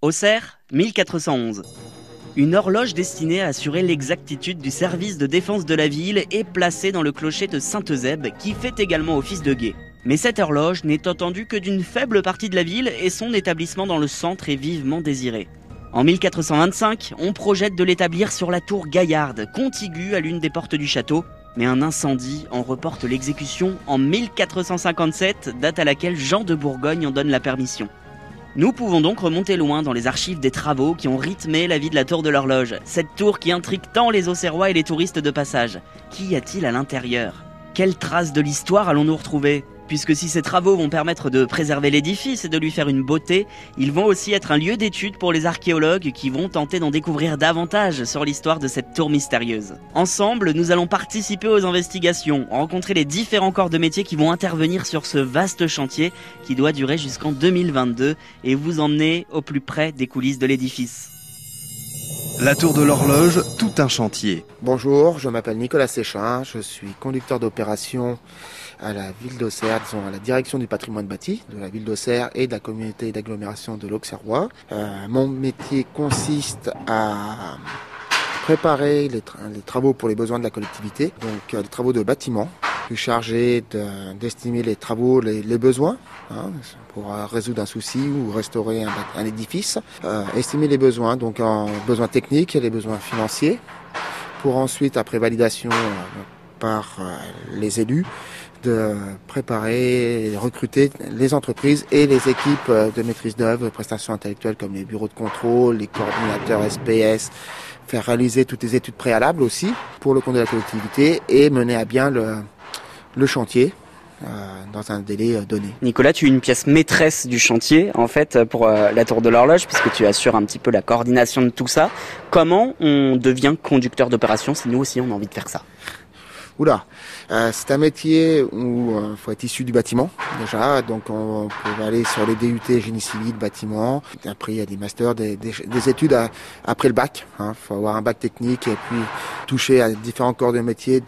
Auxerre, 1411. Une horloge destinée à assurer l'exactitude du service de défense de la ville est placée dans le clocher de Sainte-Eusèbe qui fait également office de guet. Mais cette horloge n'est entendue que d'une faible partie de la ville et son établissement dans le centre est vivement désiré. En 1425, on projette de l'établir sur la tour Gaillarde, contiguë à l'une des portes du château, mais un incendie en reporte l'exécution en 1457, date à laquelle Jean de Bourgogne en donne la permission. Nous pouvons donc remonter loin dans les archives des travaux qui ont rythmé la vie de la tour de l'horloge, cette tour qui intrigue tant les Auxerrois et les touristes de passage. Qu'y a-t-il à l'intérieur? Quelles traces de l'histoire allons-nous retrouver? Puisque si ces travaux vont permettre de préserver l'édifice et de lui faire une beauté, ils vont aussi être un lieu d'étude pour les archéologues qui vont tenter d'en découvrir davantage sur l'histoire de cette tour mystérieuse. Ensemble, nous allons participer aux investigations, rencontrer les différents corps de métier qui vont intervenir sur ce vaste chantier qui doit durer jusqu'en 2022 et vous emmener au plus près des coulisses de l'édifice. La tour de l'horloge, tout un chantier. Bonjour, je m'appelle Nicolas Séchin, je suis conducteur d'opération à la ville d'Auxerre, disons à la direction du patrimoine bâti de la ville d'Auxerre et de la communauté d'agglomération de l'Auxerrois. Euh, mon métier consiste à préparer les, travaux pour les besoins de la collectivité, donc euh, les travaux de bâtiment. Suis chargé d'estimer les travaux, les, besoins, hein, pour euh, résoudre un souci ou restaurer un, édifice. estimer les besoins, donc en besoins techniques et les besoins financiers, pour ensuite, après validation par les élus, de préparer et recruter les entreprises et les équipes de maîtrise d'œuvre, prestations intellectuelles comme les bureaux de contrôle, les coordinateurs SPS, faire réaliser toutes les études préalables aussi pour le compte de la collectivité et mener à bien le, le chantier euh, dans un délai euh, donné. Nicolas, tu es une pièce maîtresse du chantier en fait pour euh, la tour de l'horloge puisque tu assures un petit peu la coordination de tout ça. Comment on devient conducteur d'opération si nous aussi on a envie de faire ça? Oula, euh, c'est un métier où il euh, faut être issu du bâtiment déjà, donc on, peut aller sur les DUT génie civil, bâtiment. Après il y a des masters, des, études après le bac. Il hein. faut avoir un bac technique et puis toucher à différents corps de métier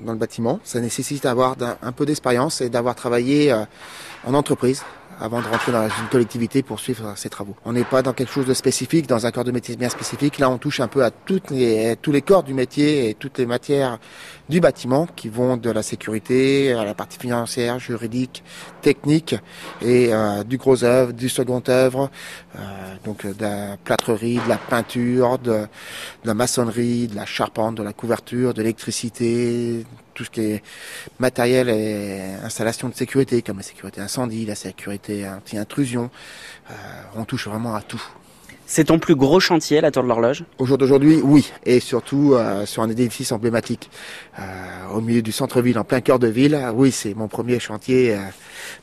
dans le bâtiment. Ça nécessite d'avoir un, peu d'expérience et d'avoir travaillé euh, en entreprise avant de rentrer dans une collectivité pour suivre ces travaux. On n'est pas dans quelque chose de spécifique, dans un corps de métier bien spécifique. Là, on touche un peu à toutes les, tous les corps du métier et toutes les matières du bâtiment qui vont de la sécurité à la partie financière, juridique, technique et euh, du gros œuvre, du second œuvre, euh, donc de la plâtrerie, de la peinture, de la maçonnerie, de la charpente, de la couverture, de l'électricité, tout ce qui est matériel et installation de sécurité, comme la sécurité incendie, la sécurité anti-intrusion. Euh, on touche vraiment à tout. C'est ton plus gros chantier, la Tour de l'Horloge? Au jour d'aujourd'hui, oui. Et surtout euh, sur un édifice emblématique. Euh, au milieu du centre-ville, en plein cœur de ville. Oui, c'est mon premier chantier.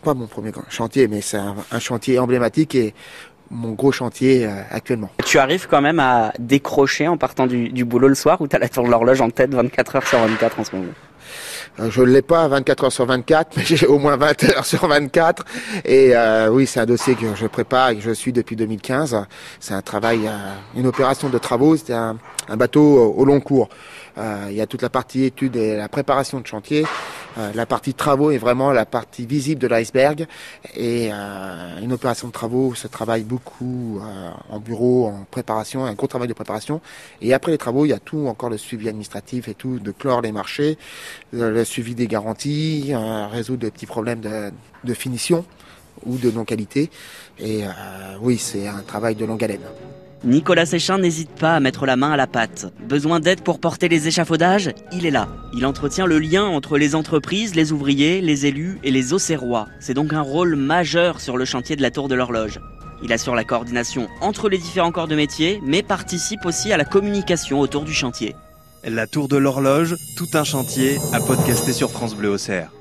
pas mon premier chantier, mais c'est un, chantier emblématique et mon gros chantier actuellement. Tu arrives quand même à décrocher en partant du, du boulot le soir ou tu as la Tour de l'Horloge en tête 24 heures sur 24 en ce moment? Euh, je ne l'ai pas 24 heures sur 24, mais j'ai au moins 20 heures sur 24. Et euh, oui, c'est un dossier que je prépare et que je suis depuis 2015. C'est un travail, euh, une opération de travaux. C'est un, un, bateau au long cours. il y a toute la partie étude et la préparation de chantier. Euh, la partie travaux est vraiment la partie visible de l'iceberg. Et euh, une opération de travaux se travaille beaucoup euh, en bureau, en préparation, un gros travail de préparation. Et après les travaux, il y a tout encore le suivi administratif et tout, de clore les marchés, le suivi des garanties, résoudre des petits problèmes de, de finition ou de non-qualité. Et oui, c'est un travail de longue haleine. Nicolas Séchin n'hésite pas à mettre la main à la pâte. Besoin d'aide pour porter les échafaudages? Il est là. Il entretient le lien entre les entreprises, les ouvriers, les élus et les Auxerrois. C'est donc un rôle majeur sur le chantier de la Tour de l'Horloge. Il assure la coordination entre les différents corps de métier, mais participe aussi à la communication autour du chantier. La Tour de l'Horloge, tout un chantier à podcaster sur France Bleu Auxerre.